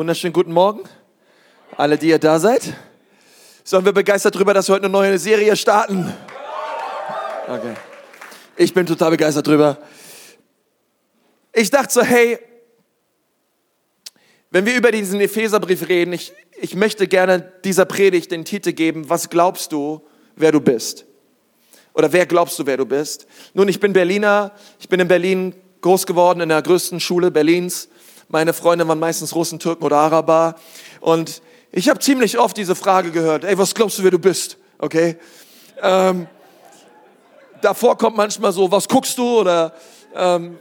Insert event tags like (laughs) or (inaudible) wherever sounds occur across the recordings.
Wunderschönen guten Morgen. Alle, die ihr da seid. Sollen wir begeistert darüber, dass wir heute eine neue Serie starten? Okay. Ich bin total begeistert drüber. Ich dachte so, hey, wenn wir über diesen Epheserbrief reden, ich, ich möchte gerne dieser Predigt den Titel geben, was glaubst du, wer du bist? Oder wer glaubst du, wer du bist? Nun, ich bin Berliner, ich bin in Berlin groß geworden, in der größten Schule Berlins. Meine Freunde waren meistens Russen, Türken oder Araber. Und ich habe ziemlich oft diese Frage gehört, ey, was glaubst du, wer du bist? Okay? Ähm, davor kommt manchmal so, was guckst du? Oder ähm,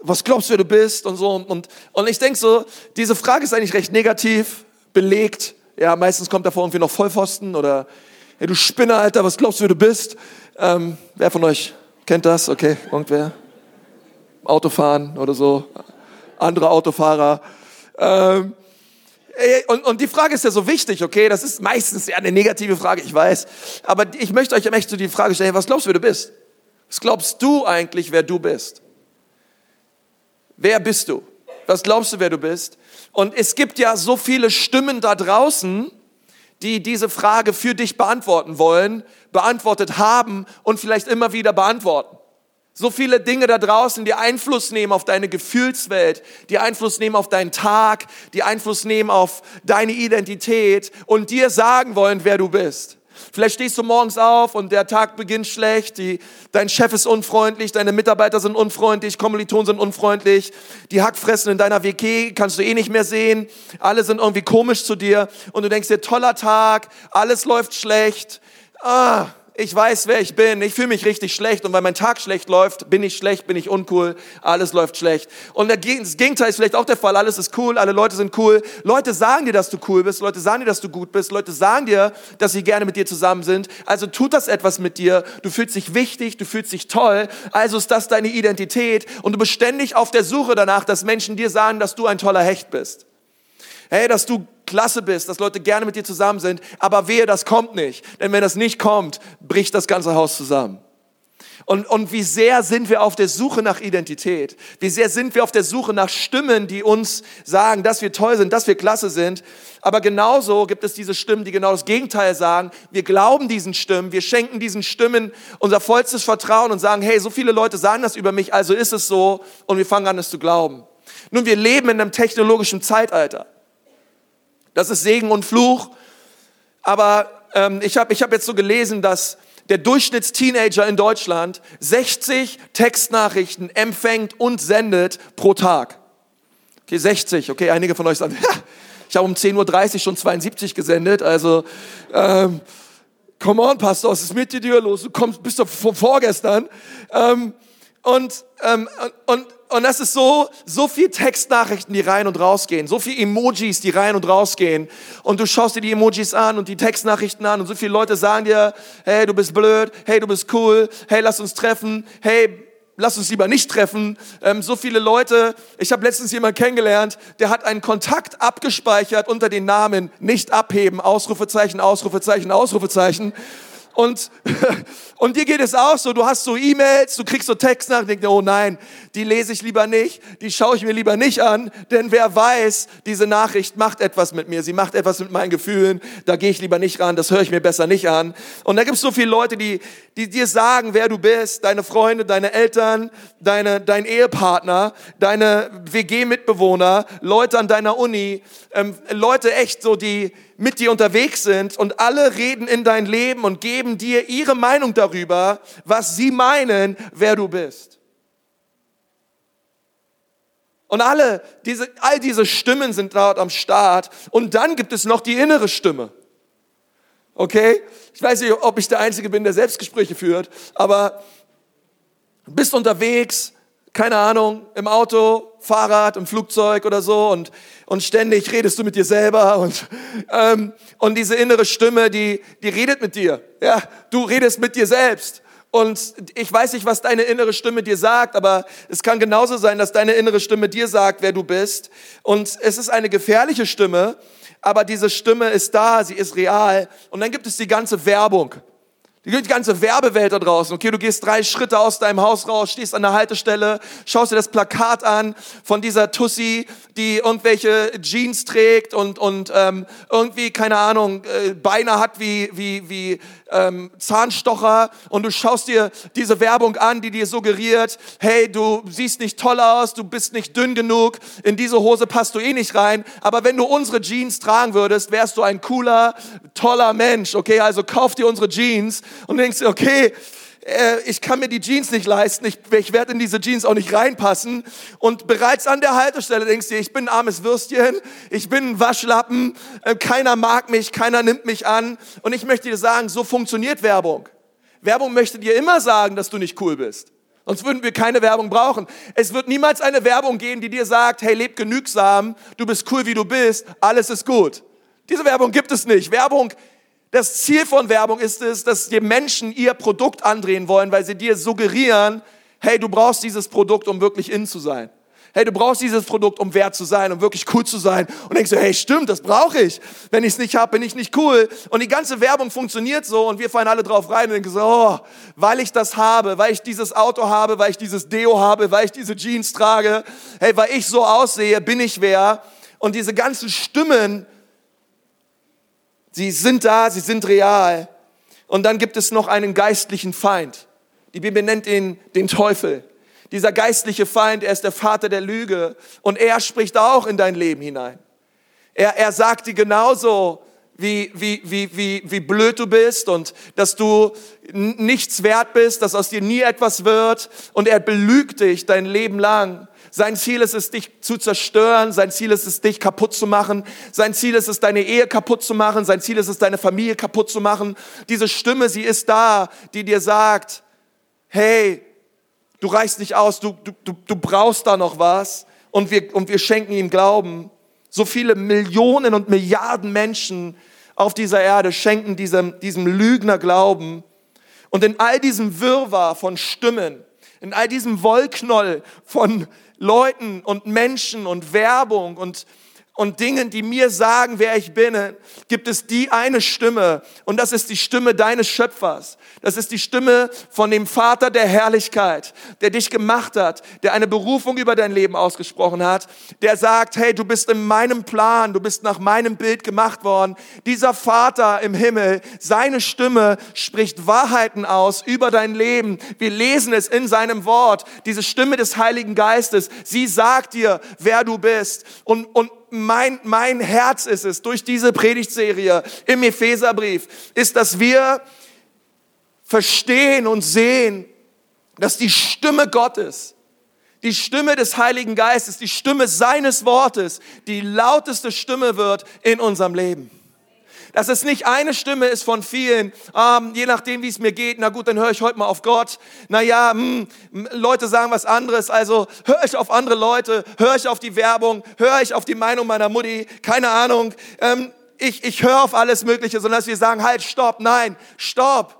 was glaubst du, wer du bist? Und so. Und, und ich denke so, diese Frage ist eigentlich recht negativ belegt. Ja, meistens kommt davor irgendwie noch Vollpfosten oder, hey, du Spinner, Alter, was glaubst du, wer du bist? Ähm, wer von euch kennt das? Okay, irgendwer? Autofahren oder so, andere Autofahrer. Ähm, und, und die Frage ist ja so wichtig, okay? Das ist meistens ja eine negative Frage, ich weiß. Aber ich möchte euch echt so die Frage stellen, was glaubst du, wer du bist? Was glaubst du eigentlich, wer du bist? Wer bist du? Was glaubst du, wer du bist? Und es gibt ja so viele Stimmen da draußen, die diese Frage für dich beantworten wollen, beantwortet haben und vielleicht immer wieder beantworten. So viele Dinge da draußen, die Einfluss nehmen auf deine Gefühlswelt, die Einfluss nehmen auf deinen Tag, die Einfluss nehmen auf deine Identität und dir sagen wollen, wer du bist. Vielleicht stehst du morgens auf und der Tag beginnt schlecht, die, dein Chef ist unfreundlich, deine Mitarbeiter sind unfreundlich, Kommilitonen sind unfreundlich, die Hackfressen in deiner WG kannst du eh nicht mehr sehen, alle sind irgendwie komisch zu dir und du denkst dir, toller Tag, alles läuft schlecht. Ah, ich weiß, wer ich bin, ich fühle mich richtig schlecht. Und weil mein Tag schlecht läuft, bin ich schlecht, bin ich uncool, alles läuft schlecht. Und das Gegenteil ist vielleicht auch der Fall, alles ist cool, alle Leute sind cool. Leute sagen dir, dass du cool bist, Leute sagen dir, dass du gut bist, Leute sagen dir, dass sie gerne mit dir zusammen sind. Also tut das etwas mit dir, du fühlst dich wichtig, du fühlst dich toll, also ist das deine Identität. Und du bist ständig auf der Suche danach, dass Menschen dir sagen, dass du ein toller Hecht bist. Hey, dass du klasse bist, dass Leute gerne mit dir zusammen sind, aber wehe, das kommt nicht. Denn wenn das nicht kommt, bricht das ganze Haus zusammen. Und, und wie sehr sind wir auf der Suche nach Identität? Wie sehr sind wir auf der Suche nach Stimmen, die uns sagen, dass wir toll sind, dass wir klasse sind? Aber genauso gibt es diese Stimmen, die genau das Gegenteil sagen. Wir glauben diesen Stimmen, wir schenken diesen Stimmen unser vollstes Vertrauen und sagen, hey, so viele Leute sagen das über mich, also ist es so. Und wir fangen an, es zu glauben. Nun, wir leben in einem technologischen Zeitalter. Das ist Segen und Fluch. Aber ähm, ich habe ich hab jetzt so gelesen, dass der Durchschnittsteenager in Deutschland 60 Textnachrichten empfängt und sendet pro Tag. Okay, 60. Okay, einige von euch sagen, (laughs) ich habe um 10.30 Uhr schon 72 gesendet. Also, ähm, come on, Pastor, was ist mit dir los? Du kommst, bist doch vorgestern. Ähm, und, ähm, und und das ist so, so viel Textnachrichten, die rein und rausgehen, so viel Emojis, die rein und rausgehen. Und du schaust dir die Emojis an und die Textnachrichten an und so viele Leute sagen dir, hey, du bist blöd, hey, du bist cool, hey, lass uns treffen, hey, lass uns lieber nicht treffen. Ähm, so viele Leute, ich habe letztens jemanden kennengelernt, der hat einen Kontakt abgespeichert unter den Namen nicht abheben, Ausrufezeichen, Ausrufezeichen, Ausrufezeichen. Und, (laughs) und dir geht es auch so, du hast so E-Mails, du kriegst so Textnachrichten, denkst, oh nein, die lese ich lieber nicht, die schaue ich mir lieber nicht an, denn wer weiß, diese Nachricht macht etwas mit mir, sie macht etwas mit meinen Gefühlen, da gehe ich lieber nicht ran, das höre ich mir besser nicht an. Und da gibt es so viele Leute, die, die dir sagen, wer du bist, deine Freunde, deine Eltern, deine, dein Ehepartner, deine WG-Mitbewohner, Leute an deiner Uni, ähm, Leute echt so, die, mit dir unterwegs sind und alle reden in dein Leben und geben dir ihre Meinung darüber, was sie meinen, wer du bist. Und alle diese, all diese Stimmen sind dort am Start. Und dann gibt es noch die innere Stimme. Okay? Ich weiß nicht, ob ich der Einzige bin, der Selbstgespräche führt, aber bist unterwegs, keine Ahnung, im Auto, Fahrrad, im Flugzeug oder so und, und ständig redest du mit dir selber und, ähm, und diese innere Stimme, die, die redet mit dir. Ja, du redest mit dir selbst. Und ich weiß nicht, was deine innere Stimme dir sagt, aber es kann genauso sein, dass deine innere Stimme dir sagt, wer du bist. Und es ist eine gefährliche Stimme, aber diese Stimme ist da, sie ist real. Und dann gibt es die ganze Werbung Die ganze Werbewelt da draußen. Okay, du gehst drei Schritte aus deinem Haus raus, stehst an der Haltestelle, schaust dir das Plakat an von dieser Tussi, die irgendwelche Jeans trägt und, und ähm, irgendwie, keine Ahnung, äh, Beine hat wie, wie, wie ähm, Zahnstocher. Und du schaust dir diese Werbung an, die dir suggeriert, hey, du siehst nicht toll aus, du bist nicht dünn genug, in diese Hose passt du eh nicht rein. Aber wenn du unsere Jeans tragen würdest, wärst du ein cooler, toller Mensch. Okay, also kauf dir unsere Jeans und denkst okay, äh, ich kann mir die Jeans nicht leisten, ich, ich werde in diese Jeans auch nicht reinpassen. Und bereits an der Haltestelle denkst du ich bin ein armes Würstchen, ich bin ein Waschlappen, äh, keiner mag mich, keiner nimmt mich an. Und ich möchte dir sagen, so funktioniert Werbung. Werbung möchte dir immer sagen, dass du nicht cool bist. Sonst würden wir keine Werbung brauchen. Es wird niemals eine Werbung gehen, die dir sagt, hey, leb genügsam, du bist cool, wie du bist, alles ist gut. Diese Werbung gibt es nicht. Werbung das Ziel von Werbung ist es, dass die Menschen ihr Produkt andrehen wollen, weil sie dir suggerieren, hey, du brauchst dieses Produkt, um wirklich in zu sein. Hey, du brauchst dieses Produkt, um wert zu sein, um wirklich cool zu sein. Und denkst du, hey, stimmt, das brauche ich. Wenn ich es nicht habe, bin ich nicht cool. Und die ganze Werbung funktioniert so und wir fallen alle drauf rein und denken so, oh, weil ich das habe, weil ich dieses Auto habe, weil ich dieses Deo habe, weil ich diese Jeans trage, hey, weil ich so aussehe, bin ich wer. Und diese ganzen Stimmen, Sie sind da, sie sind real. Und dann gibt es noch einen geistlichen Feind. Die Bibel nennt ihn den Teufel. Dieser geistliche Feind, er ist der Vater der Lüge und er spricht auch in dein Leben hinein. Er, er sagt dir genauso, wie, wie, wie, wie, wie blöd du bist und dass du nichts wert bist, dass aus dir nie etwas wird und er belügt dich dein Leben lang. Sein Ziel ist es, dich zu zerstören. Sein Ziel ist es, dich kaputt zu machen. Sein Ziel ist es, deine Ehe kaputt zu machen. Sein Ziel ist es, deine Familie kaputt zu machen. Diese Stimme, sie ist da, die dir sagt, hey, du reichst nicht aus, du, du, du brauchst da noch was. Und wir, und wir schenken ihm Glauben. So viele Millionen und Milliarden Menschen auf dieser Erde schenken diesem, diesem Lügner Glauben. Und in all diesem Wirrwarr von Stimmen, in all diesem Wollknoll von Leuten und Menschen und Werbung und und Dingen, die mir sagen, wer ich bin, gibt es die eine Stimme und das ist die Stimme deines Schöpfers. Das ist die Stimme von dem Vater der Herrlichkeit, der dich gemacht hat, der eine Berufung über dein Leben ausgesprochen hat, der sagt, hey, du bist in meinem Plan, du bist nach meinem Bild gemacht worden. Dieser Vater im Himmel, seine Stimme spricht Wahrheiten aus über dein Leben. Wir lesen es in seinem Wort. Diese Stimme des Heiligen Geistes, sie sagt dir, wer du bist. Und, und mein, mein Herz ist es durch diese Predigtserie im Epheserbrief, ist, dass wir verstehen und sehen, dass die Stimme Gottes, die Stimme des Heiligen Geistes, die Stimme seines Wortes, die lauteste Stimme wird in unserem Leben dass es nicht eine Stimme ist von vielen, ähm, je nachdem, wie es mir geht. Na gut, dann höre ich heute mal auf Gott. Naja, hm, Leute sagen was anderes, also höre ich auf andere Leute, höre ich auf die Werbung, höre ich auf die Meinung meiner Mutti, keine Ahnung. Ähm, ich, ich höre auf alles Mögliche, sondern dass wir sagen, halt, stopp, nein, stopp.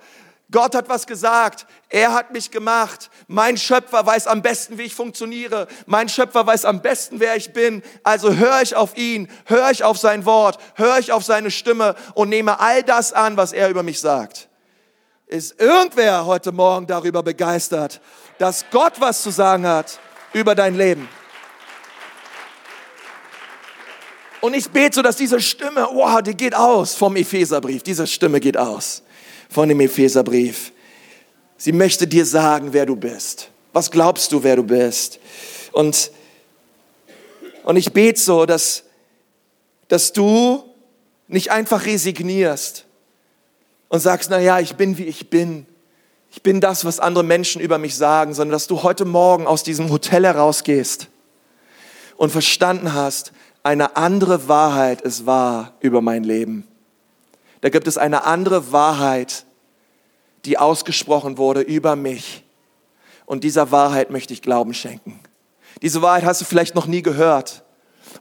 Gott hat was gesagt. Er hat mich gemacht. Mein Schöpfer weiß am besten, wie ich funktioniere. Mein Schöpfer weiß am besten, wer ich bin. Also höre ich auf ihn, höre ich auf sein Wort, höre ich auf seine Stimme und nehme all das an, was er über mich sagt. Ist irgendwer heute Morgen darüber begeistert, dass Gott was zu sagen hat über dein Leben? Und ich bete so, dass diese Stimme, wow, die geht aus vom Epheserbrief. Diese Stimme geht aus von dem Epheserbrief. Sie möchte dir sagen, wer du bist. Was glaubst du, wer du bist? Und, und ich bete so, dass, dass du nicht einfach resignierst und sagst, na ja, ich bin wie ich bin. Ich bin das, was andere Menschen über mich sagen, sondern dass du heute Morgen aus diesem Hotel herausgehst und verstanden hast, eine andere Wahrheit ist wahr über mein Leben. Da gibt es eine andere Wahrheit, die ausgesprochen wurde über mich. Und dieser Wahrheit möchte ich Glauben schenken. Diese Wahrheit hast du vielleicht noch nie gehört.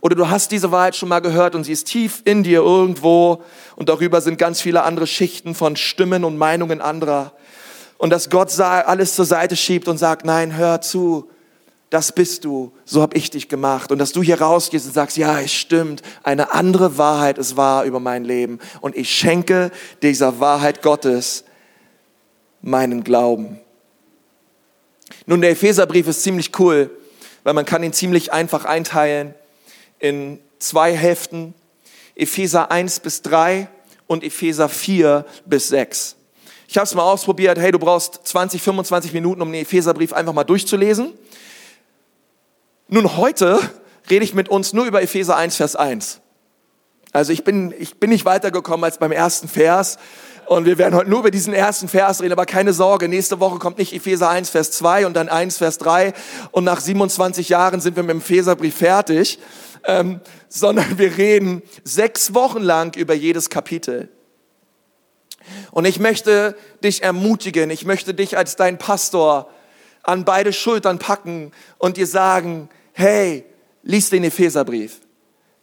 Oder du hast diese Wahrheit schon mal gehört und sie ist tief in dir irgendwo und darüber sind ganz viele andere Schichten von Stimmen und Meinungen anderer. Und dass Gott alles zur Seite schiebt und sagt, nein, hör zu, das bist du, so habe ich dich gemacht. Und dass du hier rausgehst und sagst, ja, es stimmt, eine andere Wahrheit ist wahr über mein Leben. Und ich schenke dieser Wahrheit Gottes meinen Glauben. Nun, der Epheserbrief ist ziemlich cool, weil man kann ihn ziemlich einfach einteilen in zwei Hälften, Epheser 1 bis 3 und Epheser 4 bis 6. Ich habe es mal ausprobiert, hey, du brauchst 20, 25 Minuten, um den Epheserbrief einfach mal durchzulesen. Nun, heute rede ich mit uns nur über Epheser 1, Vers 1. Also ich bin, ich bin nicht weitergekommen als beim ersten Vers. Und wir werden heute nur über diesen ersten Vers reden, aber keine Sorge, nächste Woche kommt nicht Epheser 1, Vers 2 und dann 1, Vers 3 und nach 27 Jahren sind wir mit dem Epheserbrief fertig, ähm, (laughs) sondern wir reden sechs Wochen lang über jedes Kapitel. Und ich möchte dich ermutigen, ich möchte dich als dein Pastor an beide Schultern packen und dir sagen, hey, lies den Epheserbrief.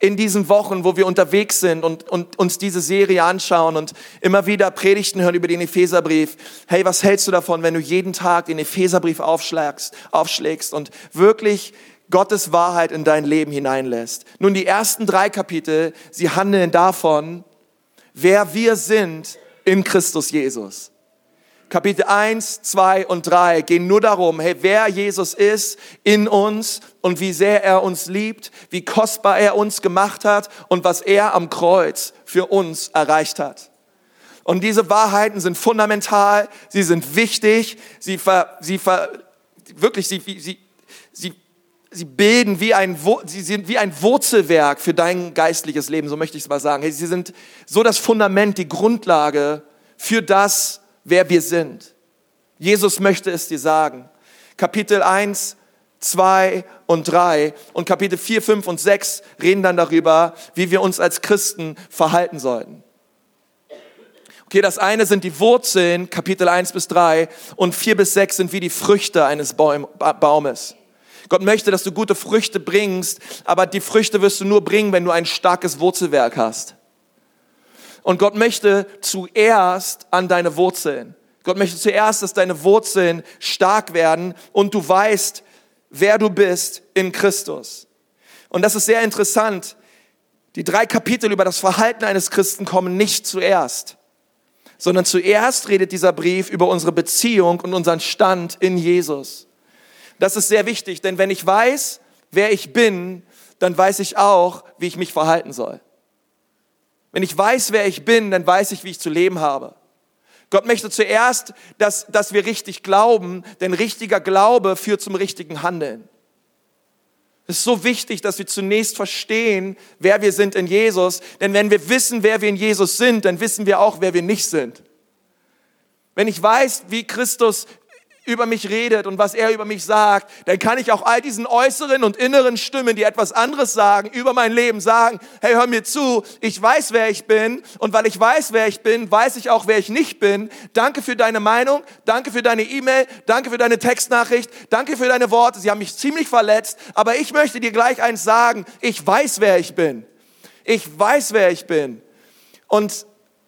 In diesen Wochen, wo wir unterwegs sind und, und uns diese Serie anschauen und immer wieder Predigten hören über den Epheserbrief. Hey, was hältst du davon, wenn du jeden Tag den Epheserbrief aufschlägst, aufschlägst und wirklich Gottes Wahrheit in dein Leben hineinlässt? Nun, die ersten drei Kapitel, sie handeln davon, wer wir sind in Christus Jesus. Kapitel 1, 2 und 3 gehen nur darum, hey, wer Jesus ist in uns und wie sehr er uns liebt, wie kostbar er uns gemacht hat und was er am Kreuz für uns erreicht hat. Und diese Wahrheiten sind fundamental, sie sind wichtig, sie ver, sie ver, wirklich, sie, sie, sie, sie bilden wie ein, sie sind wie ein Wurzelwerk für dein geistliches Leben, so möchte ich es mal sagen. Sie sind so das Fundament, die Grundlage für das, wer wir sind. Jesus möchte es dir sagen. Kapitel 1, 2 und 3 und Kapitel 4, 5 und 6 reden dann darüber, wie wir uns als Christen verhalten sollten. Okay, das eine sind die Wurzeln, Kapitel 1 bis 3 und 4 bis 6 sind wie die Früchte eines Baumes. Gott möchte, dass du gute Früchte bringst, aber die Früchte wirst du nur bringen, wenn du ein starkes Wurzelwerk hast. Und Gott möchte zuerst an deine Wurzeln. Gott möchte zuerst, dass deine Wurzeln stark werden und du weißt, wer du bist in Christus. Und das ist sehr interessant. Die drei Kapitel über das Verhalten eines Christen kommen nicht zuerst, sondern zuerst redet dieser Brief über unsere Beziehung und unseren Stand in Jesus. Das ist sehr wichtig, denn wenn ich weiß, wer ich bin, dann weiß ich auch, wie ich mich verhalten soll. Wenn ich weiß, wer ich bin, dann weiß ich, wie ich zu leben habe. Gott möchte zuerst, dass, dass wir richtig glauben, denn richtiger Glaube führt zum richtigen Handeln. Es ist so wichtig, dass wir zunächst verstehen, wer wir sind in Jesus, denn wenn wir wissen, wer wir in Jesus sind, dann wissen wir auch, wer wir nicht sind. Wenn ich weiß, wie Christus über mich redet und was er über mich sagt, dann kann ich auch all diesen äußeren und inneren Stimmen, die etwas anderes sagen, über mein Leben sagen, hey, hör mir zu, ich weiß, wer ich bin und weil ich weiß, wer ich bin, weiß ich auch, wer ich nicht bin. Danke für deine Meinung, danke für deine E-Mail, danke für deine Textnachricht, danke für deine Worte, sie haben mich ziemlich verletzt, aber ich möchte dir gleich eins sagen, ich weiß, wer ich bin. Ich weiß, wer ich bin. Und,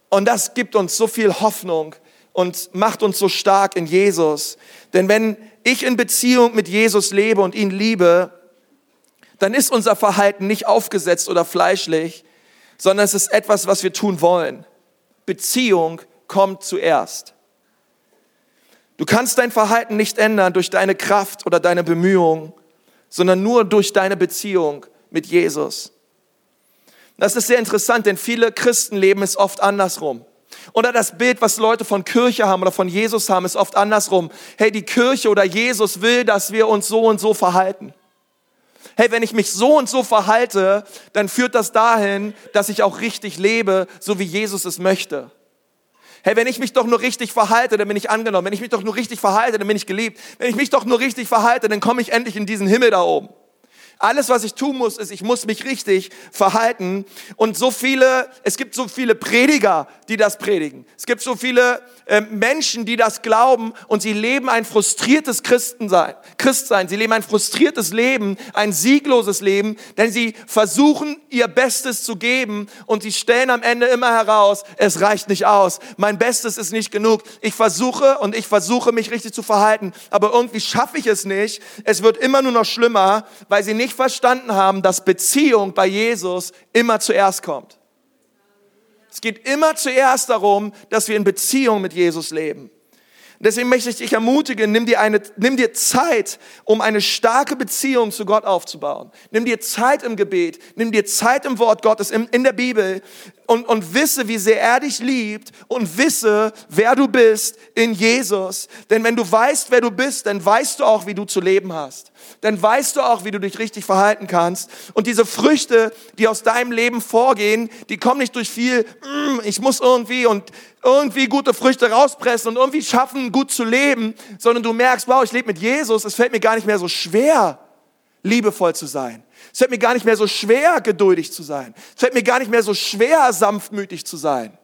und das gibt uns so viel Hoffnung und macht uns so stark in Jesus. Denn wenn ich in Beziehung mit Jesus lebe und ihn liebe, dann ist unser Verhalten nicht aufgesetzt oder fleischlich, sondern es ist etwas, was wir tun wollen. Beziehung kommt zuerst. Du kannst dein Verhalten nicht ändern durch deine Kraft oder deine Bemühungen, sondern nur durch deine Beziehung mit Jesus. Das ist sehr interessant, denn viele Christen leben es oft andersrum. Oder das Bild, was Leute von Kirche haben oder von Jesus haben, ist oft andersrum. Hey, die Kirche oder Jesus will, dass wir uns so und so verhalten. Hey, wenn ich mich so und so verhalte, dann führt das dahin, dass ich auch richtig lebe, so wie Jesus es möchte. Hey, wenn ich mich doch nur richtig verhalte, dann bin ich angenommen. Wenn ich mich doch nur richtig verhalte, dann bin ich geliebt. Wenn ich mich doch nur richtig verhalte, dann komme ich endlich in diesen Himmel da oben. Alles, was ich tun muss, ist, ich muss mich richtig verhalten. Und so viele, es gibt so viele Prediger, die das predigen. Es gibt so viele äh, Menschen, die das glauben und sie leben ein frustriertes Christensein, Christsein. Sie leben ein frustriertes Leben, ein siegloses Leben, denn sie versuchen ihr Bestes zu geben und sie stellen am Ende immer heraus, es reicht nicht aus. Mein Bestes ist nicht genug. Ich versuche und ich versuche mich richtig zu verhalten, aber irgendwie schaffe ich es nicht. Es wird immer nur noch schlimmer, weil sie nicht nicht verstanden haben, dass Beziehung bei Jesus immer zuerst kommt. Es geht immer zuerst darum, dass wir in Beziehung mit Jesus leben. Deswegen möchte ich dich ermutigen, nimm dir, eine, nimm dir Zeit, um eine starke Beziehung zu Gott aufzubauen. Nimm dir Zeit im Gebet, nimm dir Zeit im Wort Gottes, in, in der Bibel und, und wisse, wie sehr er dich liebt und wisse, wer du bist in Jesus. Denn wenn du weißt, wer du bist, dann weißt du auch, wie du zu leben hast. Dann weißt du auch, wie du dich richtig verhalten kannst. Und diese Früchte, die aus deinem Leben vorgehen, die kommen nicht durch viel, mm, ich muss irgendwie und irgendwie gute Früchte rauspressen und irgendwie schaffen, gut zu leben, sondern du merkst, wow, ich lebe mit Jesus, es fällt mir gar nicht mehr so schwer, liebevoll zu sein. Es fällt mir gar nicht mehr so schwer, geduldig zu sein. Es fällt mir gar nicht mehr so schwer, sanftmütig zu sein.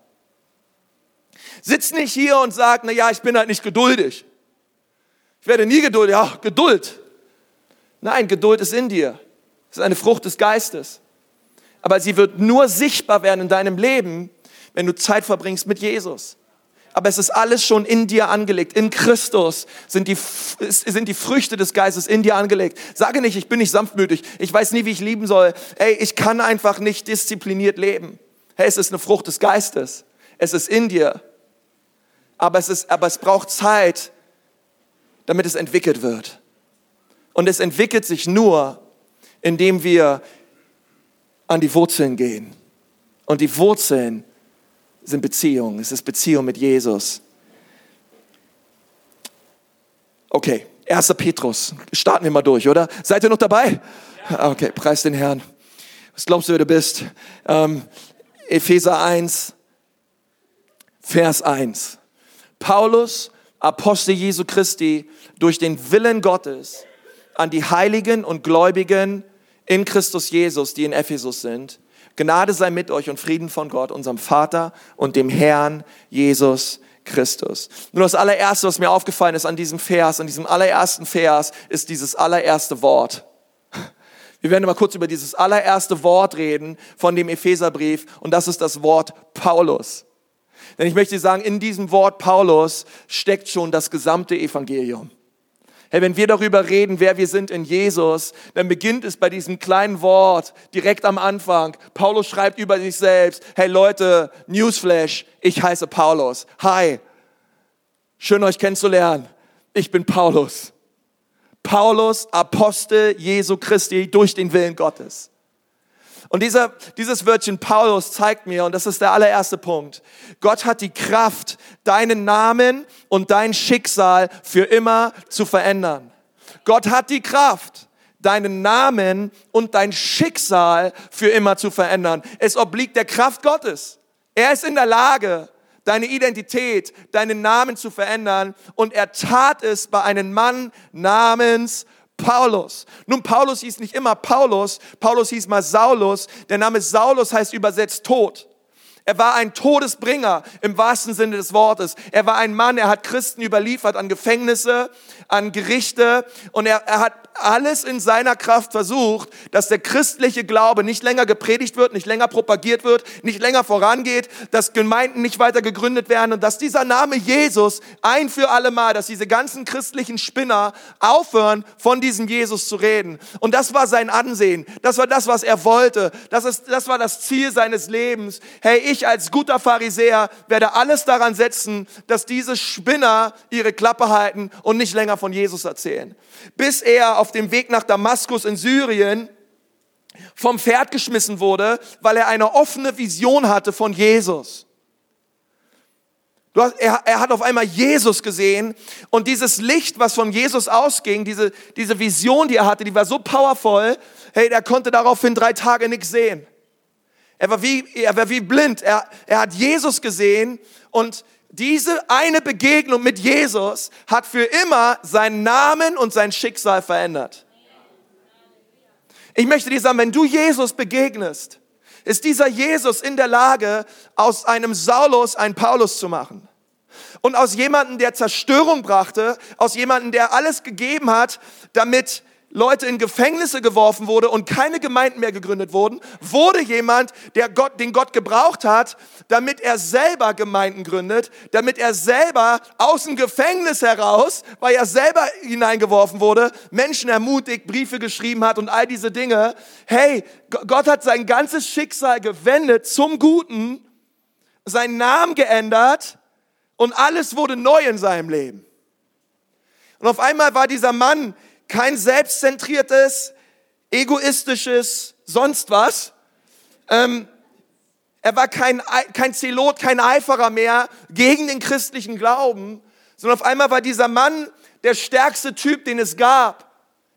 Sitz nicht hier und sag, na ja, ich bin halt nicht geduldig. Ich werde nie geduldig. Ja, Geduld. Nein, Geduld ist in dir. Es ist eine Frucht des Geistes. Aber sie wird nur sichtbar werden in deinem Leben, wenn du Zeit verbringst mit Jesus. Aber es ist alles schon in dir angelegt. In Christus sind die, sind die Früchte des Geistes in dir angelegt. Sage nicht, ich bin nicht sanftmütig. Ich weiß nie, wie ich lieben soll. Ey, ich kann einfach nicht diszipliniert leben. Hey, es ist eine Frucht des Geistes. Es ist in dir. Aber es, ist, aber es braucht Zeit, damit es entwickelt wird. Und es entwickelt sich nur, indem wir an die Wurzeln gehen. Und die Wurzeln sind Beziehungen. Es ist Beziehung mit Jesus. Okay, 1. Petrus. Starten wir mal durch, oder? Seid ihr noch dabei? Okay, preis den Herrn. Was glaubst du, wer du bist? Ähm, Epheser 1, Vers 1. Paulus, Apostel Jesu Christi, durch den Willen Gottes an die Heiligen und Gläubigen in Christus Jesus, die in Ephesus sind, Gnade sei mit euch und Frieden von Gott, unserem Vater und dem Herrn Jesus Christus. Nur das allererste, was mir aufgefallen ist an diesem Vers, an diesem allerersten Vers, ist dieses allererste Wort. Wir werden mal kurz über dieses allererste Wort reden von dem Epheserbrief und das ist das Wort Paulus. Denn ich möchte sagen, in diesem Wort Paulus steckt schon das gesamte Evangelium. Hey, wenn wir darüber reden, wer wir sind in Jesus, dann beginnt es bei diesem kleinen Wort direkt am Anfang. Paulus schreibt über sich selbst, hey Leute, Newsflash, ich heiße Paulus. Hi, schön euch kennenzulernen. Ich bin Paulus. Paulus, Apostel Jesu Christi durch den Willen Gottes. Und dieser, dieses Wörtchen Paulus zeigt mir, und das ist der allererste Punkt, Gott hat die Kraft, deinen Namen und dein Schicksal für immer zu verändern. Gott hat die Kraft, deinen Namen und dein Schicksal für immer zu verändern. Es obliegt der Kraft Gottes. Er ist in der Lage, deine Identität, deinen Namen zu verändern. Und er tat es bei einem Mann namens Paulus. Nun, Paulus hieß nicht immer Paulus, Paulus hieß mal Saulus. Der Name Saulus heißt übersetzt Tod. Er war ein Todesbringer im wahrsten Sinne des Wortes. Er war ein Mann, er hat Christen überliefert an Gefängnisse, an Gerichte und er, er hat alles in seiner Kraft versucht, dass der christliche Glaube nicht länger gepredigt wird, nicht länger propagiert wird, nicht länger vorangeht, dass Gemeinden nicht weiter gegründet werden und dass dieser Name Jesus ein für alle Mal, dass diese ganzen christlichen Spinner aufhören, von diesem Jesus zu reden. Und das war sein Ansehen. Das war das, was er wollte. Das, ist, das war das Ziel seines Lebens. Hey, ich als guter Pharisäer werde alles daran setzen, dass diese Spinner ihre Klappe halten und nicht länger von Jesus erzählen. Bis er auf dem Weg nach Damaskus in Syrien vom Pferd geschmissen wurde, weil er eine offene Vision hatte von Jesus. Hast, er, er, hat auf einmal Jesus gesehen und dieses Licht, was von Jesus ausging, diese, diese Vision, die er hatte, die war so powerful, hey, der konnte daraufhin drei Tage nichts sehen. Er war wie, er war wie blind. Er, er hat Jesus gesehen und diese eine Begegnung mit Jesus hat für immer seinen Namen und sein Schicksal verändert. Ich möchte dir sagen, wenn du Jesus begegnest, ist dieser Jesus in der Lage, aus einem Saulus einen Paulus zu machen. Und aus jemandem, der Zerstörung brachte, aus jemandem, der alles gegeben hat, damit Leute in Gefängnisse geworfen wurde und keine Gemeinden mehr gegründet wurden, wurde jemand, der Gott, den Gott gebraucht hat, damit er selber Gemeinden gründet, damit er selber aus dem Gefängnis heraus, weil er selber hineingeworfen wurde, Menschen ermutigt, Briefe geschrieben hat und all diese Dinge. Hey, Gott hat sein ganzes Schicksal gewendet zum Guten, seinen Namen geändert und alles wurde neu in seinem Leben. Und auf einmal war dieser Mann kein selbstzentriertes, egoistisches, sonst was. Ähm, er war kein, kein Zelot, kein Eiferer mehr gegen den christlichen Glauben, sondern auf einmal war dieser Mann der stärkste Typ, den es gab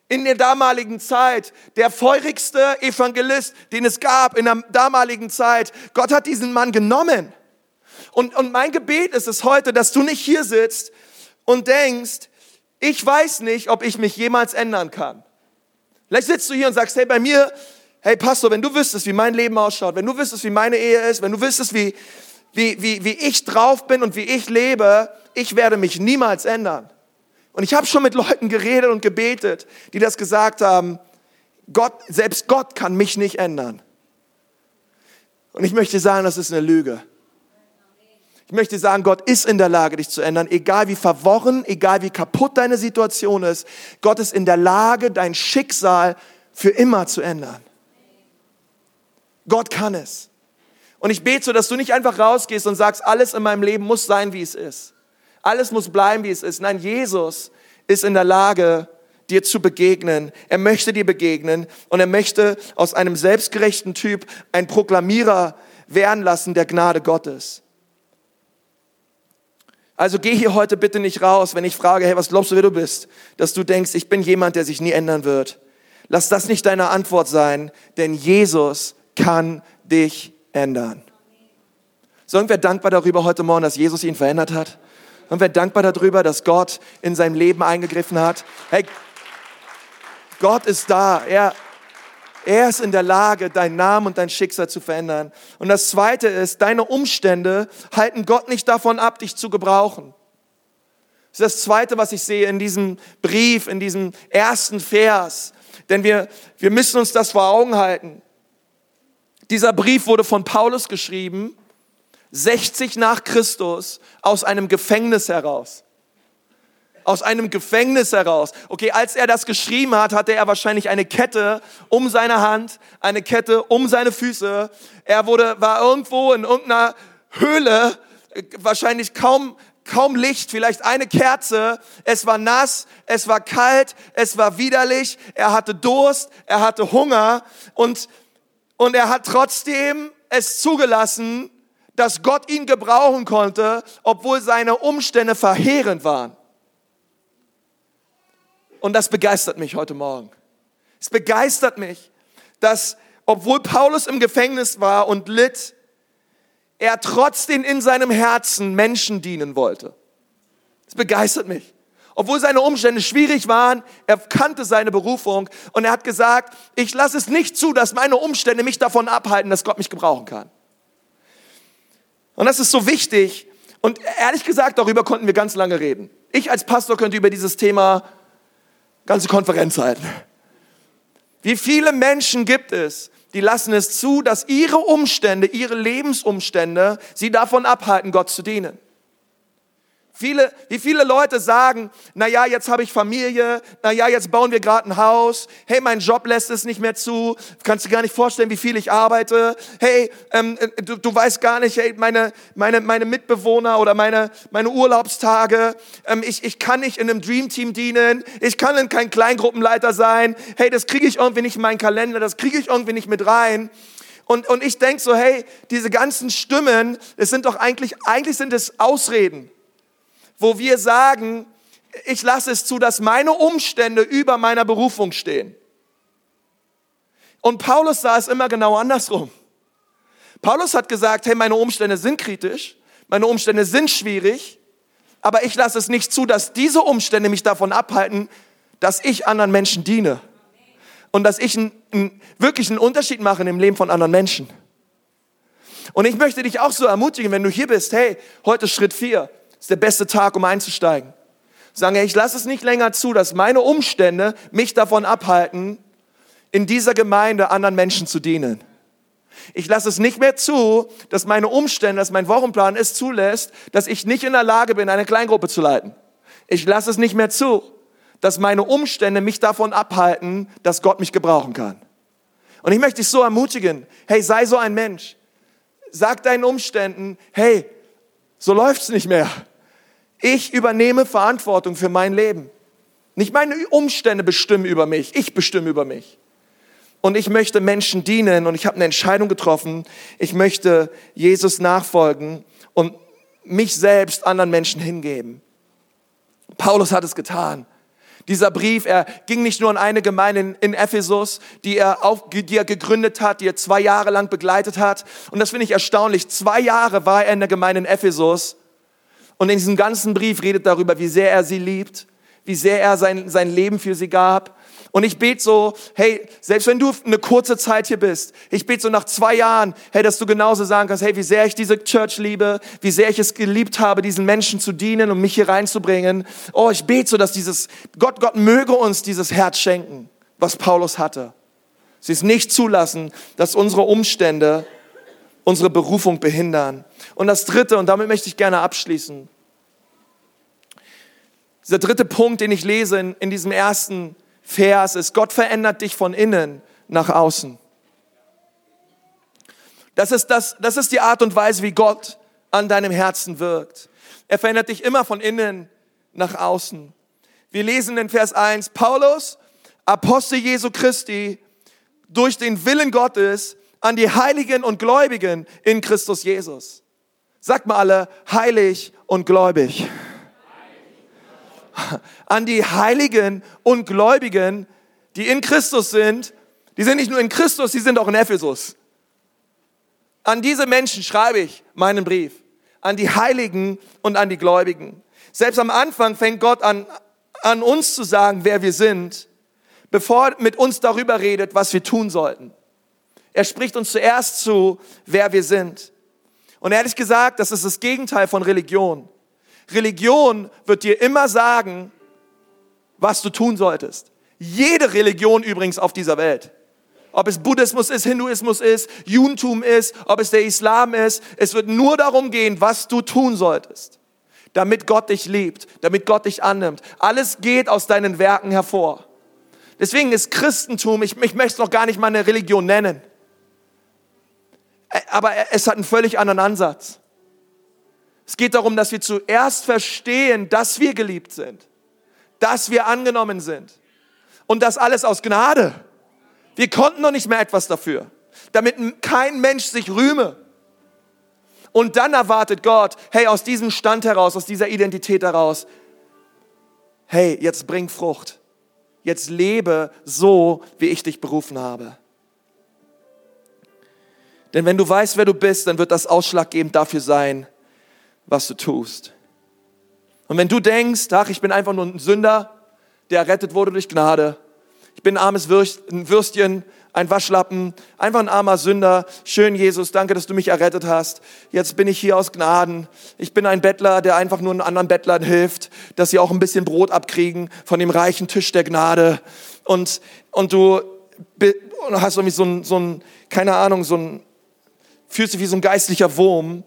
in der damaligen Zeit, der feurigste Evangelist, den es gab in der damaligen Zeit. Gott hat diesen Mann genommen. Und, und mein Gebet ist es heute, dass du nicht hier sitzt und denkst, ich weiß nicht, ob ich mich jemals ändern kann. Vielleicht sitzt du hier und sagst, hey, bei mir, hey Pastor, wenn du wüsstest, wie mein Leben ausschaut, wenn du wüsstest, wie meine Ehe ist, wenn du wüsstest, wie, wie, wie, wie ich drauf bin und wie ich lebe, ich werde mich niemals ändern. Und ich habe schon mit Leuten geredet und gebetet, die das gesagt haben, Gott, selbst Gott kann mich nicht ändern. Und ich möchte sagen, das ist eine Lüge. Ich möchte sagen, Gott ist in der Lage, dich zu ändern, egal wie verworren, egal wie kaputt deine Situation ist. Gott ist in der Lage, dein Schicksal für immer zu ändern. Gott kann es. Und ich bete so, dass du nicht einfach rausgehst und sagst, alles in meinem Leben muss sein, wie es ist. Alles muss bleiben, wie es ist. Nein, Jesus ist in der Lage, dir zu begegnen. Er möchte dir begegnen und er möchte aus einem selbstgerechten Typ ein Proklamierer werden lassen der Gnade Gottes. Also geh hier heute bitte nicht raus, wenn ich frage, hey, was glaubst du, wer du bist? Dass du denkst, ich bin jemand, der sich nie ändern wird. Lass das nicht deine Antwort sein, denn Jesus kann dich ändern. Sollen wir dankbar darüber heute Morgen, dass Jesus ihn verändert hat? Sollen wir dankbar darüber, dass Gott in sein Leben eingegriffen hat? Hey, Gott ist da. Er, er ist in der Lage, deinen Namen und dein Schicksal zu verändern. Und das Zweite ist, deine Umstände halten Gott nicht davon ab, dich zu gebrauchen. Das ist das Zweite, was ich sehe in diesem Brief, in diesem ersten Vers. Denn wir, wir müssen uns das vor Augen halten. Dieser Brief wurde von Paulus geschrieben, 60 nach Christus, aus einem Gefängnis heraus aus einem Gefängnis heraus. Okay, als er das geschrieben hat, hatte er wahrscheinlich eine Kette um seine Hand, eine Kette um seine Füße. Er wurde, war irgendwo in irgendeiner Höhle, wahrscheinlich kaum, kaum Licht, vielleicht eine Kerze. Es war nass, es war kalt, es war widerlich. Er hatte Durst, er hatte Hunger und, und er hat trotzdem es zugelassen, dass Gott ihn gebrauchen konnte, obwohl seine Umstände verheerend waren. Und das begeistert mich heute Morgen. Es begeistert mich, dass obwohl Paulus im Gefängnis war und litt, er trotzdem in seinem Herzen Menschen dienen wollte. Es begeistert mich. Obwohl seine Umstände schwierig waren, er kannte seine Berufung und er hat gesagt, ich lasse es nicht zu, dass meine Umstände mich davon abhalten, dass Gott mich gebrauchen kann. Und das ist so wichtig. Und ehrlich gesagt, darüber konnten wir ganz lange reden. Ich als Pastor könnte über dieses Thema ganze Konferenz halten. Wie viele Menschen gibt es, die lassen es zu, dass ihre Umstände, ihre Lebensumstände sie davon abhalten, Gott zu dienen. Viele, wie viele Leute sagen, na ja, jetzt habe ich Familie, na ja, jetzt bauen wir gerade ein Haus. Hey, mein Job lässt es nicht mehr zu. Kannst du gar nicht vorstellen, wie viel ich arbeite. Hey, ähm, äh, du, du weißt gar nicht, hey, meine, meine, meine Mitbewohner oder meine, meine Urlaubstage. Ähm, ich, ich kann nicht in einem Dreamteam dienen. Ich kann kein Kleingruppenleiter sein. Hey, das kriege ich irgendwie nicht in meinen Kalender. Das kriege ich irgendwie nicht mit rein. Und, und ich denk so, hey, diese ganzen Stimmen, es sind doch eigentlich, eigentlich sind es Ausreden wo wir sagen, ich lasse es zu, dass meine Umstände über meiner Berufung stehen. Und Paulus sah es immer genau andersrum. Paulus hat gesagt, hey, meine Umstände sind kritisch, meine Umstände sind schwierig, aber ich lasse es nicht zu, dass diese Umstände mich davon abhalten, dass ich anderen Menschen diene. Und dass ich einen, einen, wirklich einen Unterschied mache im Leben von anderen Menschen. Und ich möchte dich auch so ermutigen, wenn du hier bist, hey, heute Schritt vier ist der beste Tag, um einzusteigen. Sagen, ich lasse es nicht länger zu, dass meine Umstände mich davon abhalten, in dieser Gemeinde anderen Menschen zu dienen. Ich lasse es nicht mehr zu, dass meine Umstände, dass mein Wochenplan es zulässt, dass ich nicht in der Lage bin, eine Kleingruppe zu leiten. Ich lasse es nicht mehr zu, dass meine Umstände mich davon abhalten, dass Gott mich gebrauchen kann. Und ich möchte dich so ermutigen, hey, sei so ein Mensch. Sag deinen Umständen, hey, so läuft's nicht mehr. Ich übernehme Verantwortung für mein Leben. Nicht meine Umstände bestimmen über mich, ich bestimme über mich. Und ich möchte Menschen dienen und ich habe eine Entscheidung getroffen. Ich möchte Jesus nachfolgen und mich selbst anderen Menschen hingeben. Paulus hat es getan. Dieser Brief, er ging nicht nur an eine Gemeinde in, Ephesus, die er, auf, die er gegründet hat, die er zwei Jahre lang begleitet hat. Und das finde ich erstaunlich. Zwei Jahre war er in der Gemeinde in Ephesus. Und in diesem ganzen Brief redet darüber, wie sehr er sie liebt, wie sehr er sein, sein Leben für sie gab, und ich bete so, hey, selbst wenn du eine kurze Zeit hier bist, ich bete so nach zwei Jahren, hey, dass du genauso sagen kannst, hey, wie sehr ich diese Church liebe, wie sehr ich es geliebt habe, diesen Menschen zu dienen und mich hier reinzubringen. Oh, ich bete so, dass dieses, Gott, Gott möge uns dieses Herz schenken, was Paulus hatte. Sie es nicht zulassen, dass unsere Umstände unsere Berufung behindern. Und das dritte, und damit möchte ich gerne abschließen. Dieser dritte Punkt, den ich lese in, in diesem ersten Vers ist, Gott verändert dich von innen nach außen. Das ist, das, das ist die Art und Weise, wie Gott an deinem Herzen wirkt. Er verändert dich immer von innen nach außen. Wir lesen in Vers 1, Paulus, Apostel Jesu Christi, durch den Willen Gottes an die Heiligen und Gläubigen in Christus Jesus. Sagt mal alle, heilig und gläubig an die Heiligen und Gläubigen, die in Christus sind. Die sind nicht nur in Christus, die sind auch in Ephesus. An diese Menschen schreibe ich meinen Brief. An die Heiligen und an die Gläubigen. Selbst am Anfang fängt Gott an, an uns zu sagen, wer wir sind, bevor er mit uns darüber redet, was wir tun sollten. Er spricht uns zuerst zu, wer wir sind. Und ehrlich gesagt, das ist das Gegenteil von Religion. Religion wird dir immer sagen, was du tun solltest. Jede Religion übrigens auf dieser Welt. Ob es Buddhismus ist, Hinduismus ist, Judentum ist, ob es der Islam ist. Es wird nur darum gehen, was du tun solltest. Damit Gott dich liebt, damit Gott dich annimmt. Alles geht aus deinen Werken hervor. Deswegen ist Christentum, ich, ich möchte es noch gar nicht mal eine Religion nennen. Aber es hat einen völlig anderen Ansatz. Es geht darum, dass wir zuerst verstehen, dass wir geliebt sind, dass wir angenommen sind und das alles aus Gnade. Wir konnten noch nicht mehr etwas dafür, damit kein Mensch sich rühme. Und dann erwartet Gott, hey, aus diesem Stand heraus, aus dieser Identität heraus, hey, jetzt bring Frucht. Jetzt lebe so, wie ich dich berufen habe. Denn wenn du weißt, wer du bist, dann wird das ausschlaggebend dafür sein, was du tust. Und wenn du denkst, ach, ich bin einfach nur ein Sünder, der errettet wurde durch Gnade, ich bin ein armes Würstchen, ein Waschlappen, einfach ein armer Sünder. Schön, Jesus, danke, dass du mich errettet hast. Jetzt bin ich hier aus Gnaden. Ich bin ein Bettler, der einfach nur anderen Bettlern hilft, dass sie auch ein bisschen Brot abkriegen von dem reichen Tisch der Gnade. Und, und du hast irgendwie so ein, so ein, keine Ahnung, so ein, fühlst dich wie so ein geistlicher Wurm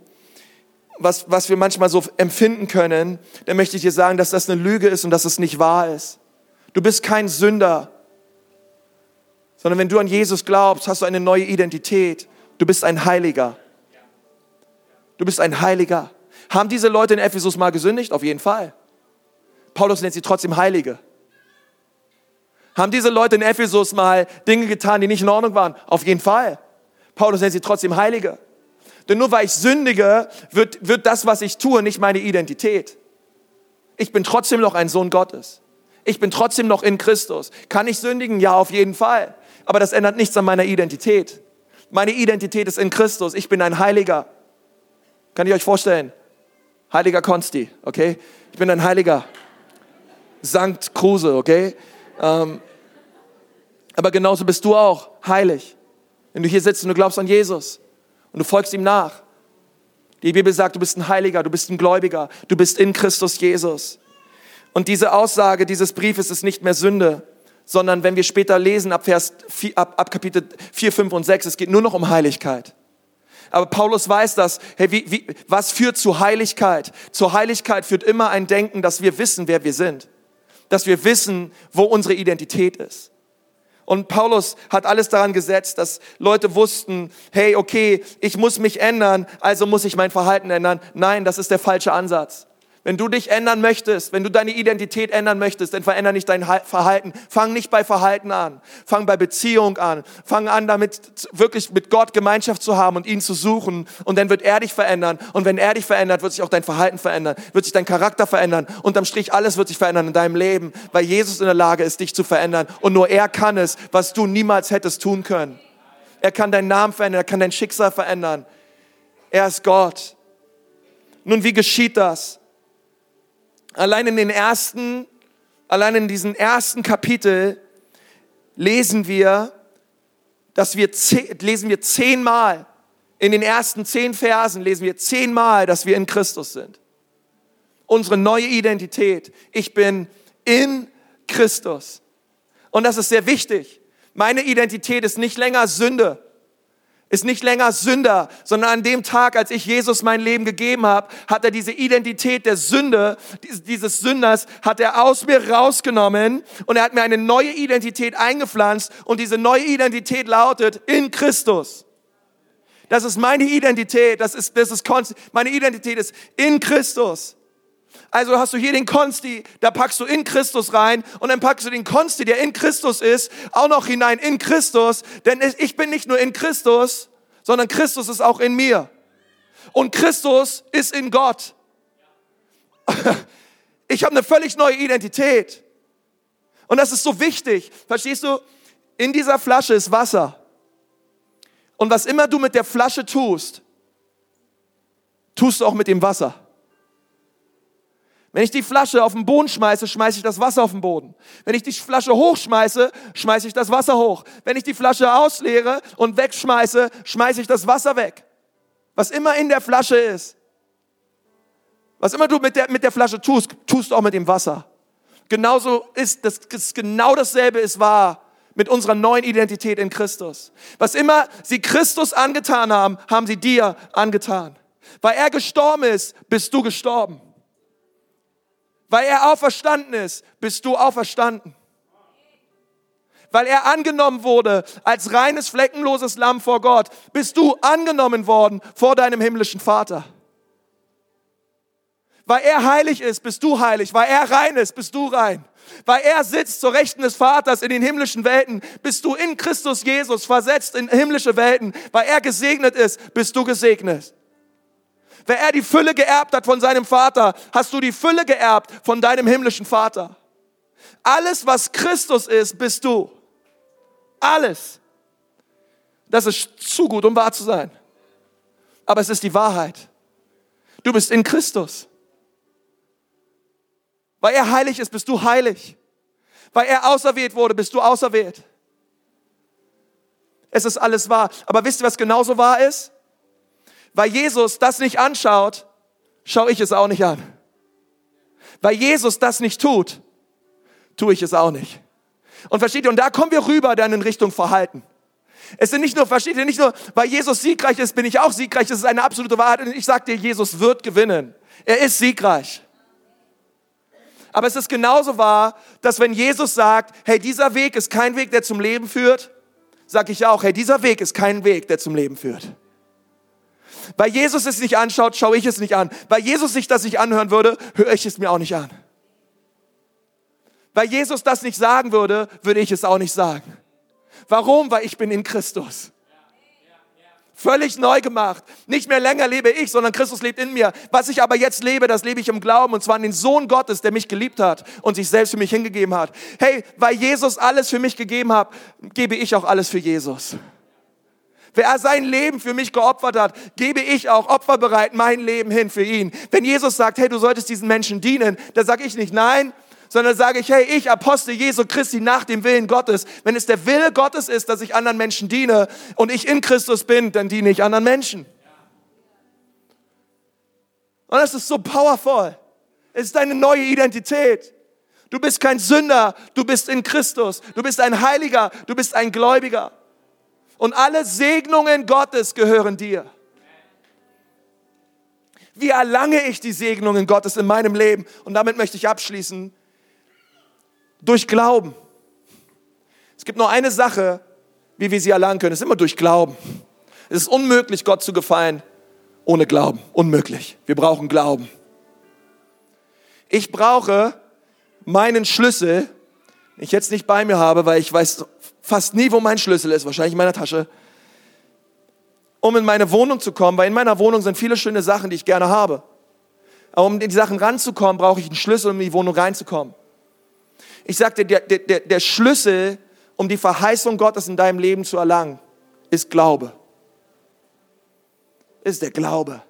was, was wir manchmal so empfinden können, dann möchte ich dir sagen, dass das eine Lüge ist und dass es nicht wahr ist. Du bist kein Sünder, sondern wenn du an Jesus glaubst, hast du eine neue Identität. Du bist ein Heiliger. Du bist ein Heiliger. Haben diese Leute in Ephesus mal gesündigt? Auf jeden Fall. Paulus nennt sie trotzdem Heilige. Haben diese Leute in Ephesus mal Dinge getan, die nicht in Ordnung waren? Auf jeden Fall. Paulus nennt sie trotzdem Heilige. Denn nur weil ich sündige, wird, wird das, was ich tue, nicht meine Identität. Ich bin trotzdem noch ein Sohn Gottes. Ich bin trotzdem noch in Christus. Kann ich sündigen? Ja, auf jeden Fall. Aber das ändert nichts an meiner Identität. Meine Identität ist in Christus. Ich bin ein Heiliger. Kann ich euch vorstellen? Heiliger Konsti, okay? Ich bin ein Heiliger. Sankt Kruse, okay? Ähm, aber genauso bist du auch heilig. Wenn du hier sitzt und du glaubst an Jesus und du folgst ihm nach. Die Bibel sagt, du bist ein Heiliger, du bist ein Gläubiger, du bist in Christus Jesus. Und diese Aussage dieses Briefes ist nicht mehr Sünde, sondern wenn wir später lesen ab, Vers 4, ab, ab Kapitel 4, 5 und 6, es geht nur noch um Heiligkeit. Aber Paulus weiß das. Hey, wie, wie, was führt zu Heiligkeit? Zur Heiligkeit führt immer ein Denken, dass wir wissen, wer wir sind. Dass wir wissen, wo unsere Identität ist. Und Paulus hat alles daran gesetzt, dass Leute wussten, hey, okay, ich muss mich ändern, also muss ich mein Verhalten ändern. Nein, das ist der falsche Ansatz. Wenn du dich ändern möchtest, wenn du deine Identität ändern möchtest, dann veränder nicht dein Verhalten. Fang nicht bei Verhalten an. Fang bei Beziehung an. Fang an, damit wirklich mit Gott Gemeinschaft zu haben und ihn zu suchen. Und dann wird er dich verändern. Und wenn er dich verändert, wird sich auch dein Verhalten verändern, wird sich dein Charakter verändern. Unterm Strich alles wird sich verändern in deinem Leben, weil Jesus in der Lage ist, dich zu verändern. Und nur er kann es, was du niemals hättest tun können. Er kann deinen Namen verändern, er kann dein Schicksal verändern. Er ist Gott. Nun, wie geschieht das? Allein in den ersten, allein in diesem ersten Kapitel lesen wir, dass wir, lesen wir zehnmal, in den ersten zehn Versen lesen wir zehnmal, dass wir in Christus sind. Unsere neue Identität. Ich bin in Christus. Und das ist sehr wichtig. Meine Identität ist nicht länger Sünde ist nicht länger Sünder, sondern an dem Tag, als ich Jesus mein Leben gegeben habe, hat er diese Identität der Sünde, dieses Sünders, hat er aus mir rausgenommen und er hat mir eine neue Identität eingepflanzt und diese neue Identität lautet in Christus. Das ist meine Identität, das ist, das ist, meine Identität ist in Christus. Also hast du hier den Konsti, da packst du in Christus rein und dann packst du den Konsti, der in Christus ist, auch noch hinein in Christus. Denn ich bin nicht nur in Christus, sondern Christus ist auch in mir. Und Christus ist in Gott. (laughs) Ich habe eine völlig neue Identität. Und das ist so wichtig. Verstehst du? In dieser Flasche ist Wasser. Und was immer du mit der Flasche tust, tust du auch mit dem Wasser. Wenn ich die Flasche auf den Boden schmeiße, schmeiße ich das Wasser auf den Boden. Wenn ich die Flasche hochschmeiße, schmeiße ich das Wasser hoch. Wenn ich die Flasche ausleere und wegschmeiße, schmeiße ich das Wasser weg. Was immer in der Flasche ist, was immer du mit der, mit der Flasche tust, tust auch mit dem Wasser. Genauso ist das, ist genau dasselbe ist wahr mit unserer neuen Identität in Christus. Was immer sie Christus angetan haben, haben sie dir angetan. Weil er gestorben ist, bist du gestorben. Weil er auferstanden ist, bist du auferstanden. Weil er angenommen wurde als reines, fleckenloses Lamm vor Gott, bist du angenommen worden vor deinem himmlischen Vater. Weil er heilig ist, bist du heilig. Weil er rein ist, bist du rein. Weil er sitzt zur Rechten des Vaters in den himmlischen Welten, bist du in Christus Jesus versetzt in himmlische Welten. Weil er gesegnet ist, bist du gesegnet. Wer er die Fülle geerbt hat von seinem Vater, hast du die Fülle geerbt von deinem himmlischen Vater. Alles, was Christus ist, bist du. Alles. Das ist zu gut, um wahr zu sein. Aber es ist die Wahrheit. Du bist in Christus. Weil er heilig ist, bist du heilig. Weil er auserwählt wurde, bist du auserwählt. Es ist alles wahr. Aber wisst ihr, was genauso wahr ist? Weil Jesus das nicht anschaut, schaue ich es auch nicht an. Weil Jesus das nicht tut, tue ich es auch nicht. Und versteht ihr, und da kommen wir rüber dann in Richtung Verhalten. Es sind nicht nur, versteht ihr, nicht nur, weil Jesus siegreich ist, bin ich auch siegreich. Das ist eine absolute Wahrheit. Und ich sage dir, Jesus wird gewinnen. Er ist siegreich. Aber es ist genauso wahr, dass wenn Jesus sagt, hey, dieser Weg ist kein Weg, der zum Leben führt, sage ich auch, hey, dieser Weg ist kein Weg, der zum Leben führt. Weil Jesus es nicht anschaut, schaue ich es nicht an. Weil Jesus sich das nicht anhören würde, höre ich es mir auch nicht an. Weil Jesus das nicht sagen würde, würde ich es auch nicht sagen. Warum? Weil ich bin in Christus. Völlig neu gemacht. Nicht mehr länger lebe ich, sondern Christus lebt in mir. Was ich aber jetzt lebe, das lebe ich im Glauben und zwar an den Sohn Gottes, der mich geliebt hat und sich selbst für mich hingegeben hat. Hey, weil Jesus alles für mich gegeben hat, gebe ich auch alles für Jesus. Wer er sein Leben für mich geopfert hat, gebe ich auch opferbereit mein Leben hin für ihn. Wenn Jesus sagt, hey, du solltest diesen Menschen dienen, dann sage ich nicht nein, sondern sage ich, hey, ich Apostel Jesu Christi nach dem Willen Gottes. Wenn es der Wille Gottes ist, dass ich anderen Menschen diene und ich in Christus bin, dann diene ich anderen Menschen. Und das ist so powerful. Es ist eine neue Identität. Du bist kein Sünder, du bist in Christus. Du bist ein Heiliger, du bist ein Gläubiger. Und alle Segnungen Gottes gehören dir. Wie erlange ich die Segnungen Gottes in meinem Leben? Und damit möchte ich abschließen. Durch Glauben. Es gibt nur eine Sache, wie wir sie erlangen können. Es ist immer durch Glauben. Es ist unmöglich, Gott zu gefallen ohne Glauben. Unmöglich. Wir brauchen Glauben. Ich brauche meinen Schlüssel, den ich jetzt nicht bei mir habe, weil ich weiß fast nie, wo mein Schlüssel ist, wahrscheinlich in meiner Tasche, um in meine Wohnung zu kommen, weil in meiner Wohnung sind viele schöne Sachen, die ich gerne habe. Aber um in die Sachen ranzukommen, brauche ich einen Schlüssel, um in die Wohnung reinzukommen. Ich sagte, der, der, der Schlüssel, um die Verheißung Gottes in deinem Leben zu erlangen, ist Glaube. Ist der Glaube.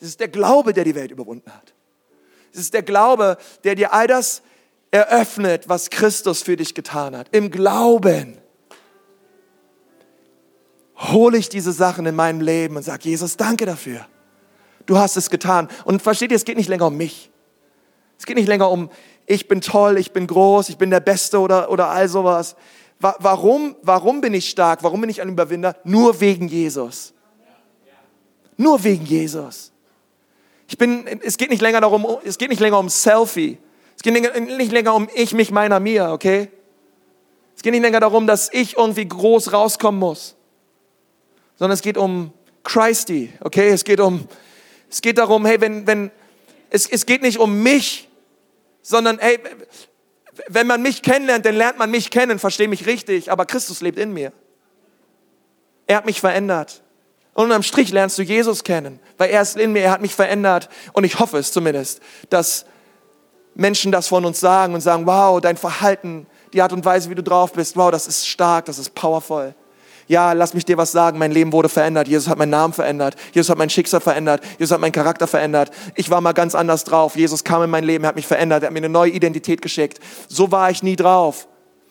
Es ist der Glaube, der die Welt überwunden hat. Es ist der Glaube, der dir all das eröffnet, was Christus für dich getan hat. Im Glauben hole ich diese Sachen in meinem Leben und sage, Jesus, danke dafür. Du hast es getan. Und versteht ihr, es geht nicht länger um mich. Es geht nicht länger um, ich bin toll, ich bin groß, ich bin der Beste oder, oder all sowas. Warum, warum bin ich stark? Warum bin ich ein Überwinder? Nur wegen Jesus. Nur wegen Jesus. Ich bin, es geht nicht länger darum, es geht nicht länger um Selfie. Es geht nicht länger um ich, mich, meiner, mir, okay? Es geht nicht länger darum, dass ich irgendwie groß rauskommen muss, sondern es geht um Christi, okay? Es geht um, es geht darum, hey, wenn, wenn, es, es geht nicht um mich, sondern, hey, wenn man mich kennenlernt, dann lernt man mich kennen, verstehe mich richtig, aber Christus lebt in mir. Er hat mich verändert. Und am Strich lernst du Jesus kennen, weil er ist in mir, er hat mich verändert. Und ich hoffe es zumindest, dass Menschen das von uns sagen und sagen, wow, dein Verhalten, die Art und Weise, wie du drauf bist, wow, das ist stark, das ist powerful. Ja, lass mich dir was sagen, mein Leben wurde verändert. Jesus hat meinen Namen verändert. Jesus hat mein Schicksal verändert. Jesus hat meinen Charakter verändert. Ich war mal ganz anders drauf. Jesus kam in mein Leben, er hat mich verändert, er hat mir eine neue Identität geschickt. So war ich nie drauf.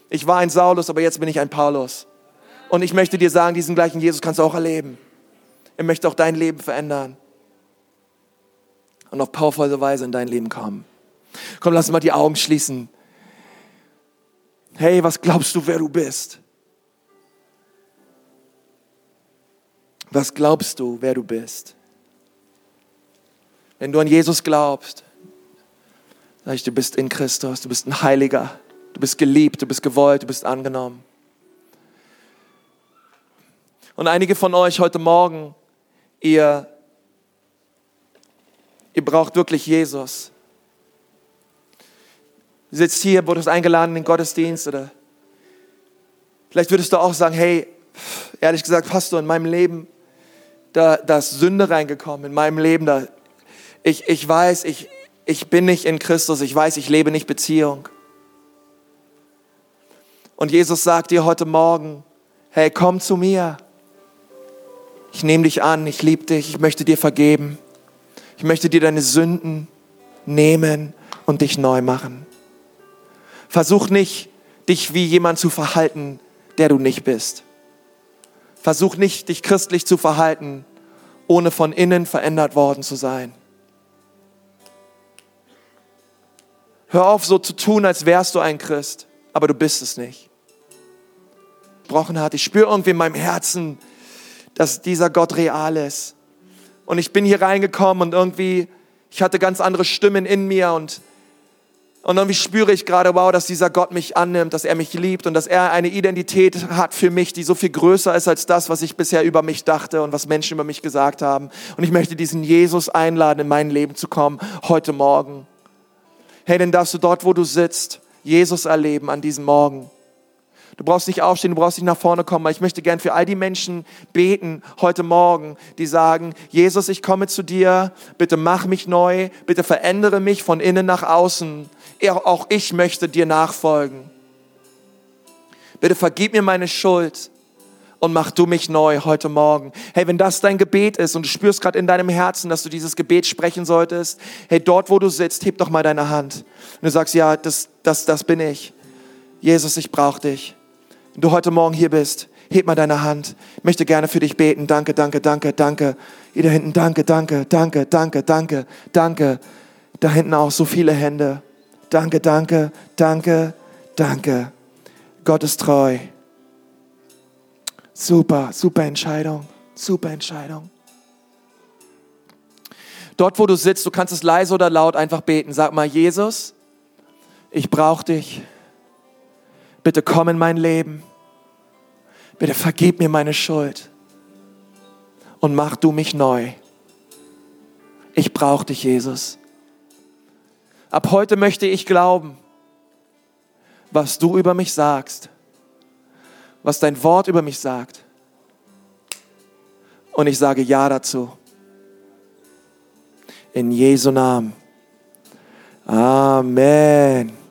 Ich war ein Saulus, aber jetzt bin ich ein Paulus. Und ich möchte dir sagen, diesen gleichen Jesus kannst du auch erleben. Er möchte auch dein Leben verändern und auf powervolle Weise in dein Leben kommen. Komm, lass mal die Augen schließen. Hey, was glaubst du, wer du bist? Was glaubst du, wer du bist? Wenn du an Jesus glaubst, sag ich, du bist in Christus, du bist ein Heiliger, du bist geliebt, du bist gewollt, du bist angenommen. Und einige von euch heute Morgen ihr, ihr braucht wirklich Jesus. Du sitzt hier, wurdest eingeladen in den Gottesdienst oder vielleicht würdest du auch sagen, hey, ehrlich gesagt, Pastor, in meinem Leben, da, da ist Sünde reingekommen, in meinem Leben, da, ich, ich weiß, ich, ich bin nicht in Christus, ich weiß, ich lebe nicht Beziehung. Und Jesus sagt dir heute Morgen, hey, komm zu mir ich nehme dich an, ich liebe dich, ich möchte dir vergeben. Ich möchte dir deine Sünden nehmen und dich neu machen. Versuch nicht, dich wie jemand zu verhalten, der du nicht bist. Versuch nicht, dich christlich zu verhalten, ohne von innen verändert worden zu sein. Hör auf, so zu tun, als wärst du ein Christ, aber du bist es nicht. Gebrochen hat. Ich spüre irgendwie in meinem Herzen, dass dieser Gott real ist. Und ich bin hier reingekommen und irgendwie, ich hatte ganz andere Stimmen in mir und, und irgendwie spüre ich gerade, wow, dass dieser Gott mich annimmt, dass er mich liebt und dass er eine Identität hat für mich, die so viel größer ist als das, was ich bisher über mich dachte und was Menschen über mich gesagt haben. Und ich möchte diesen Jesus einladen, in mein Leben zu kommen, heute Morgen. Hey, denn darfst du dort, wo du sitzt, Jesus erleben an diesem Morgen. Du brauchst nicht aufstehen, du brauchst nicht nach vorne kommen. Aber ich möchte gern für all die Menschen beten heute Morgen, die sagen, Jesus, ich komme zu dir, bitte mach mich neu, bitte verändere mich von innen nach außen. Auch ich möchte dir nachfolgen. Bitte vergib mir meine Schuld und mach du mich neu heute Morgen. Hey, wenn das dein Gebet ist und du spürst gerade in deinem Herzen, dass du dieses Gebet sprechen solltest, hey, dort wo du sitzt, heb doch mal deine Hand. Und du sagst, ja, das, das, das bin ich. Jesus, ich brauche dich. Wenn du heute Morgen hier bist, heb mal deine Hand. Ich möchte gerne für dich beten. Danke, danke, danke, danke. Ihr da hinten, danke, danke, danke, danke, danke, danke. Da hinten auch so viele Hände. Danke, danke, danke, danke. Gott ist treu. Super, super Entscheidung. Super Entscheidung. Dort, wo du sitzt, du kannst es leise oder laut einfach beten. Sag mal, Jesus, ich brauche dich. Bitte komm in mein Leben. Bitte vergib mir meine Schuld. Und mach du mich neu. Ich brauche dich, Jesus. Ab heute möchte ich glauben, was du über mich sagst, was dein Wort über mich sagt. Und ich sage Ja dazu. In Jesu Namen. Amen.